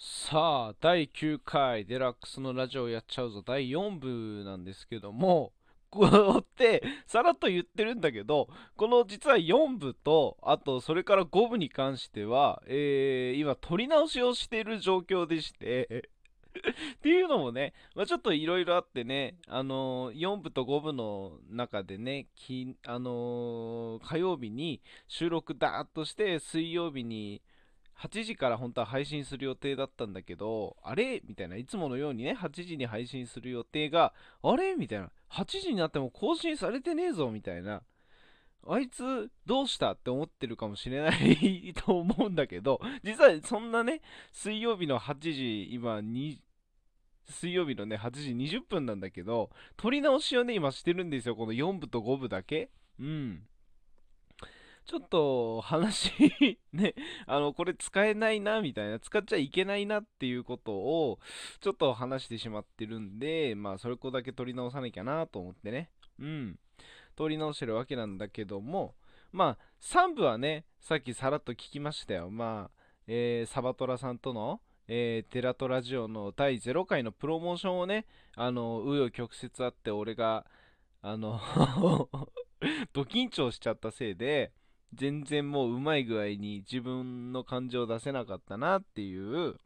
さあ、第9回デラックスのラジオやっちゃうぞ。第4部なんですけども、こうってさらっと言ってるんだけど、この実は4部と、あとそれから5部に関しては、えー、今撮り直しをしている状況でして っていうのもね、まあ、ちょっといろいろあってね、あのー、4部と5部の中でね、きあのー、火曜日に収録ダーッとして、水曜日に8時から本当は配信する予定だったんだけど、あれ？みたいな、いつものようにね、8時に配信する予定が、あれ？みたいな、8時になっても更新されてねえぞみたいな。あいつどうしたって思ってるかもしれない と思うんだけど、実はそんなね、水曜日の8時、今水曜日のね、8時20分なんだけど、撮り直しをね、今してるんですよ。この4部と5部だけ。うん。ちょっと話 ね、あの、これ使えないな、みたいな、使っちゃいけないなっていうことを、ちょっと話してしまってるんで、まあ、それこだけ取り直さなきゃなと思ってね。うん。取り直してるわけなんだけども、まあ、3部はね、さっきさらっと聞きましたよ。まあ、えー、サバトラさんとの、えー、テラトラジオの第0回のプロモーションをね、あの、紆余曲折あって、俺が、あの ド緊張しちゃったせいで、全然もううまい具合に自分の感情を出せなかったなっていう。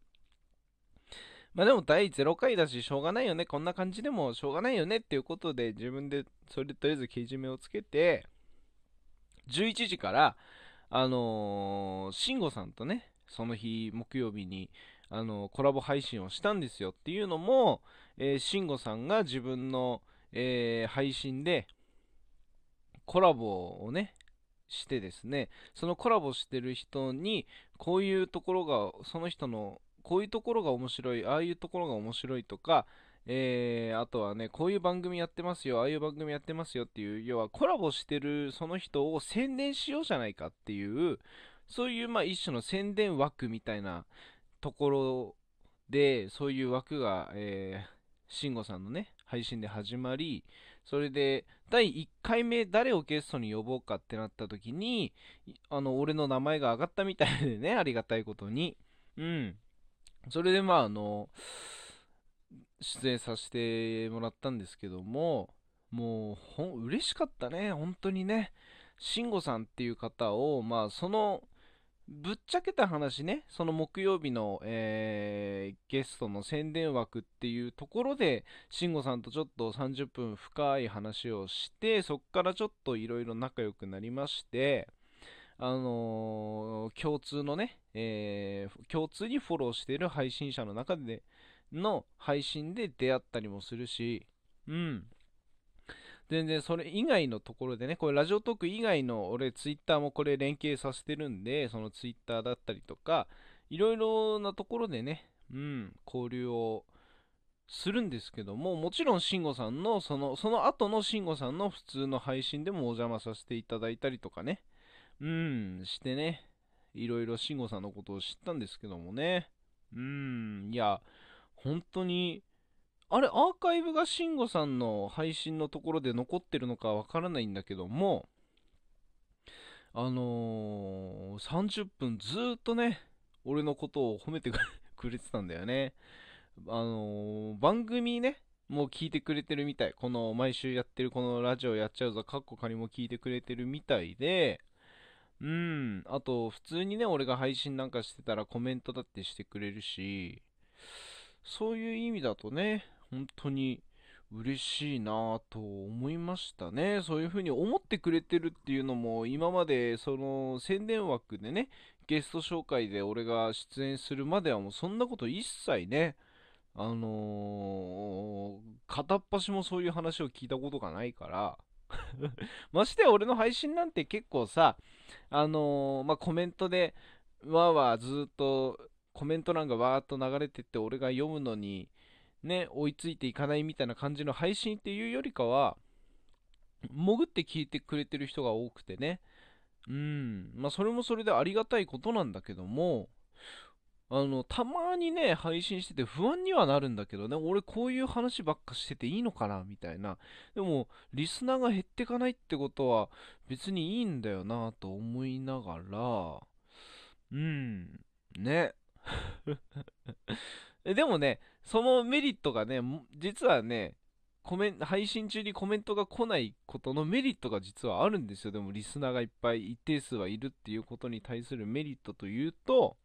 まあでも第0回だししょうがないよね。こんな感じでもしょうがないよねっていうことで自分でそれでとりあえずけじめをつけて11時からあのー、慎吾さんとねその日木曜日にあのコラボ配信をしたんですよっていうのも、えー、慎吾さんが自分の、えー、配信でコラボをねしてですねそのコラボしてる人にこういうところがその人のこういうところが面白いああいうところが面白いとかえー、あとはね、こういう番組やってますよ、ああいう番組やってますよっていう、要はコラボしてるその人を宣伝しようじゃないかっていう、そういうまあ一種の宣伝枠みたいなところで、そういう枠が、えー、慎吾さんのね、配信で始まり、それで、第1回目誰をゲストに呼ぼうかってなった時に、あの、俺の名前が上がったみたいでね、ありがたいことに。うん。それで、まあ、あの、出演させてもらったんですけども、もう、ほん、嬉しかったね、本当にね。慎吾さんっていう方を、まあ、その、ぶっちゃけた話ね、その木曜日の、えー、ゲストの宣伝枠っていうところで、慎吾さんとちょっと30分深い話をして、そこからちょっといろいろ仲良くなりまして、あのー、共通のね、えー、共通にフォローしている配信者の中での配信で出会ったりもするし、うん。全然それ以外のところでね、これラジオトーク以外の俺ツイッターもこれ連携させてるんで、そのツイッターだったりとか、いろいろなところでね、うん、交流をするんですけども、もちろん慎吾さんの、その、その後の慎吾さんの普通の配信でもお邪魔させていただいたりとかね、うん、してね、いろいろ慎吾さんのことを知ったんですけどもね、うん、いや、本当に、あれ、アーカイブが慎吾さんの配信のところで残ってるのかわからないんだけども、あのー、30分ずっとね、俺のことを褒めて くれてたんだよね。あのー、番組ね、もう聞いてくれてるみたい。この毎週やってるこのラジオやっちゃうぞ、カッコ仮も聞いてくれてるみたいで、うん、あと普通にね、俺が配信なんかしてたらコメントだってしてくれるし、そういう意味だとね、本当に嬉しいなと思いましたね。そういう風に思ってくれてるっていうのも、今までその宣伝枠でね、ゲスト紹介で俺が出演するまではもうそんなこと一切ね、あのー、片っ端もそういう話を聞いたことがないから ましてや俺の配信なんて結構さ、あのー、まあ、コメントで、わーわーずっとコメント欄がわーっと流れてって俺が読むのに、ね、追いついていかないみたいな感じの配信っていうよりかは、潜って聞いてくれてる人が多くてね。うん。まあ、それもそれでありがたいことなんだけども、あの、たまにね、配信してて不安にはなるんだけどね、俺こういう話ばっかしてていいのかな？みたいな。でも、リスナーが減ってかないってことは別にいいんだよなと思いながら、うん、ね。でもね、そのメリットがね、実はね、コメン配信中にコメントが来ないことのメリットが実はあるんですよ。でもリスナーがいっぱい一定数はいるっていうことに対するメリットというと、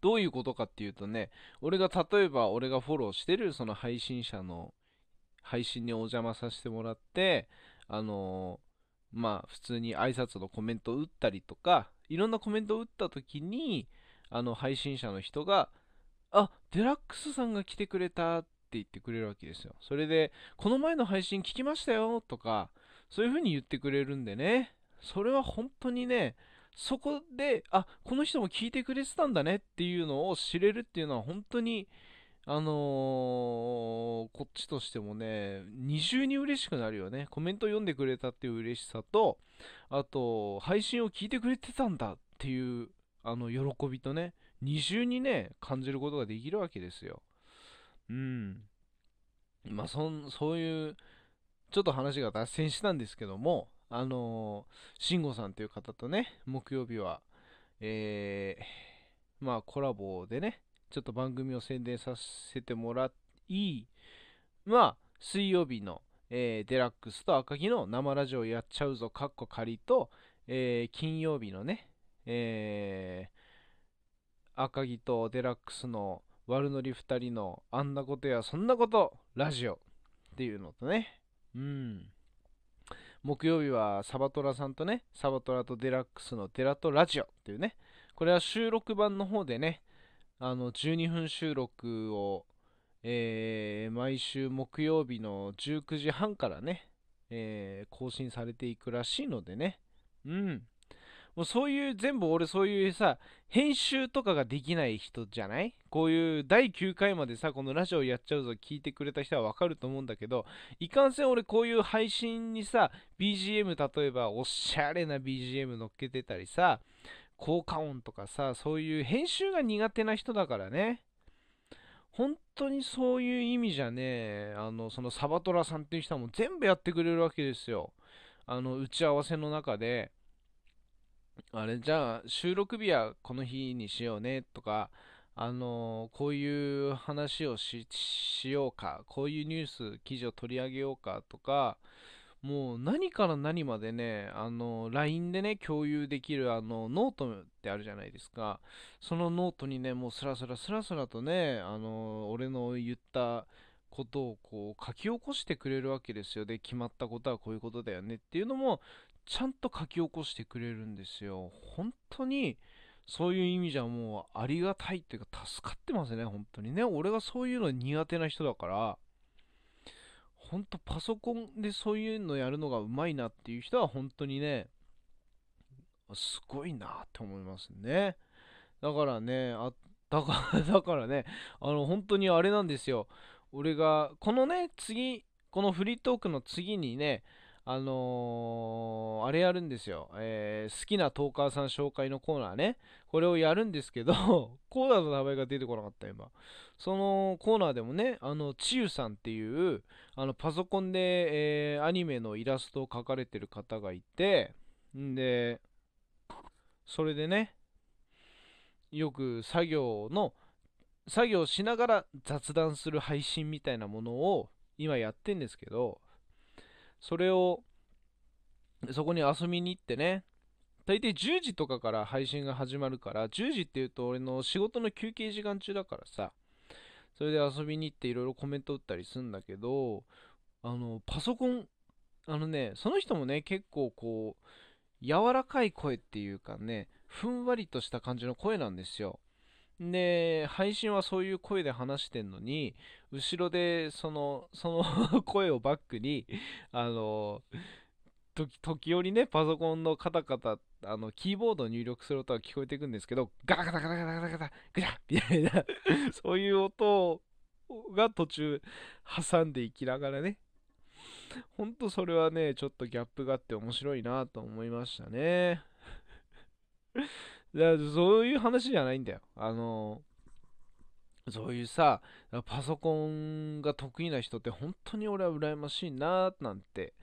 どういうことかっていうとね、俺が例えば俺がフォローしてるその配信者の配信にお邪魔させてもらって、あのー、まあ普通に挨拶のコメントを打ったりとか、いろんなコメントを打った時に、あの配信者の人が、あ、デラックスさんが来てくれたって言ってくれるわけですよ。それで、この前の配信聞きましたよとか、そういう風に言ってくれるんでね、それは本当にね、そこで、あ、この人も聞いてくれてたんだねっていうのを知れるっていうのは本当に、あのー、こっちとしてもね、二重に嬉しくなるよね。コメント読んでくれたっていう嬉しさと、あと、配信を聞いてくれてたんだっていう、あの、喜びとね、二重にね、感じることができるわけですよ。うん。まあ、そん、そういう、ちょっと話が脱線したんですけども、あのー、慎吾さんという方とね、木曜日は、えー、まあ、コラボでね、ちょっと番組を宣伝させてもらい、まあ、水曜日の、えー、デラックスと赤木の生ラジオやっちゃうぞ、かっこ仮と、えー、金曜日のね、えー、赤木とデラックスの悪ノリ2人のあんなことやそんなことラジオっていうのとね、うん。木曜日はサバトラさんとね、サバトラとデラックスのデラとラジオっていうね、これは収録版の方でね、あの12分収録を、えー、毎週木曜日の19時半からね、えー、更新されていくらしいのでね、うん。もうそういう、全部俺そういうさ、編集とかができない人じゃない？こういう第9回までさ、このラジオやっちゃうぞ聞いてくれた人はわかると思うんだけど、いかんせん俺こういう配信にさ、BGM 例えばおしゃれな BGM 乗っけてたりさ、効果音とかさ、そういう編集が苦手な人だからね。本当にそういう意味じゃね、あの、そのサバトラさんっていう人はもう全部やってくれるわけですよ。あの、打ち合わせの中で、あれじゃあ収録日はこの日にしようねとか、あのこういう話をしようか、こういうニュース、記事を取り上げようかとか、もう何から何までね、あの、LINE でね、共有できるあの、ノートってあるじゃないですか。そのノートにね、もうスラスラスラスラとね、あの、俺の言ったことをこう書き起こしてくれるわけですよ。で、決まったことはこういうことだよねっていうのも、ちゃんと書き起こしてくれるんですよ。本当に、そういう意味じゃもうありがたいっていうか助かってますね、本当にね。俺がそういうの苦手な人だから、本当パソコンでそういうのやるのがうまいなっていう人は本当にね、すごいなって思いますね。だからね、あ、だから、だからね、あの、本当にあれなんですよ。俺が、このね、次、このフリートークの次にね、あのー、あれやるんですよ、えー、好きなトーカーさん紹介のコーナーね。これをやるんですけど、コーナーの名前が出てこなかった、今。そのコーナーでもね、あの、ちゆさんっていう、あの、パソコンで、えー、アニメのイラストを描かれてる方がいて、んで、それでね、よく作業の、作業しながら雑談する配信みたいなものを今やってんですけど、それを、そこに遊びに行ってね、大体10時とかから配信が始まるから、10時っていうと俺の仕事の休憩時間中だからさ、それで遊びに行っていろいろコメント打ったりするんだけど、あの、パソコン、あのね、その人もね、結構こう、柔らかい声っていうかね、ふんわりとした感じの声なんですよ。で、配信はそういう声で話してんのに、後ろでその、その 声をバックに、あの、時折ね、パソコンのカタカタ、あの、キーボードを入力する音が聞こえてくんですけど、ガタガタガタガタガタガタ、グャッみたいな そういう音が途中挟んでいきながらね、ほんとそれはね、ちょっとギャップがあって面白いなと思いましたね。だからそういう話じゃないんだよ。あの、そういうさ、パソコンが得意な人って本当に俺は羨ましいななんて、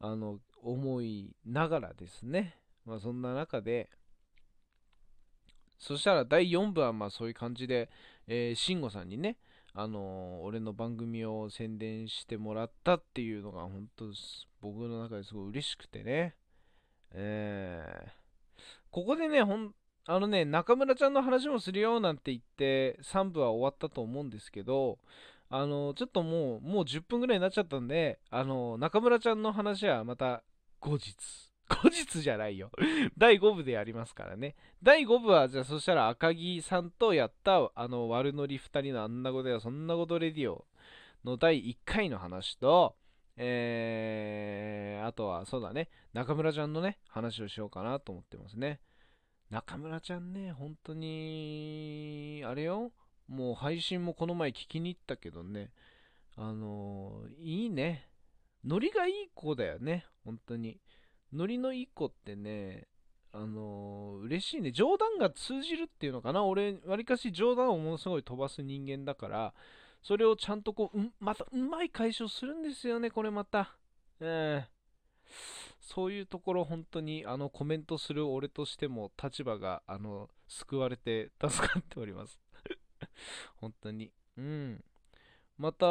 あの、思いながらですね。まあそんな中で、そしたら第4部はまあそういう感じで、えー、慎吾さんにね、あの、俺の番組を宣伝してもらったっていうのが本当僕の中ですごい嬉しくてね。えー、ここでね、ほん、あのね、中村ちゃんの話もするよなんて言って3部は終わったと思うんですけど、あの、ちょっともう、もう10分ぐらいになっちゃったんで、あの、中村ちゃんの話はまた後日。後日じゃないよ 第5部でやりますからね。第5部は、じゃあそしたら赤木さんとやった、あの、悪ノリ2人のあんなことやそんなことレディオの第1回の話と、えー、あとは、そうだね、中村ちゃんのね、話をしようかなと思ってますね。中村ちゃんね、本当に、あれよ、もう配信もこの前聞きに行ったけどね、あの、いいね。ノリがいい子だよね、本当に。ノリのいい子ってね、あのー、嬉しいね。冗談が通じるっていうのかな。俺、わりかし冗談をものすごい飛ばす人間だから、それをちゃんとこう、うまたうまい解消するんですよね、これまた。えーそういうところ本当にあのコメントする俺としても立場があの救われて助かっております。本当に。うん。また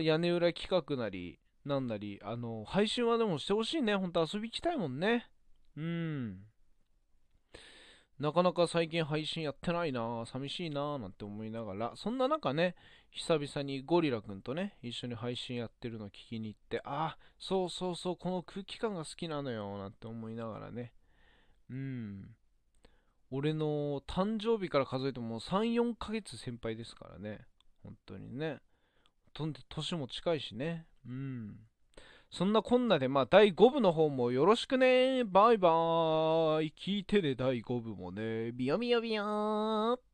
屋根裏企画なりなんなりあの配信はでもしてほしいね。本当遊び行きたいもんね。うん。なかなか最近配信やってないな寂しいななんて思いながらそんな中ね久々にゴリラくんとね、一緒に配信やってるの聞きに行って、ああ、そうそうそう、この空気感が好きなのよ、なんて思いながらね。うん。俺の誕生日から数えても3、4ヶ月先輩ですからね。本当にね。とんで、年も近いしね。うん。そんなこんなで、まあ、第5部の方もよろしくね。バイバーイ。聞いてね、第5部もね。ビヨビヨビヨーン。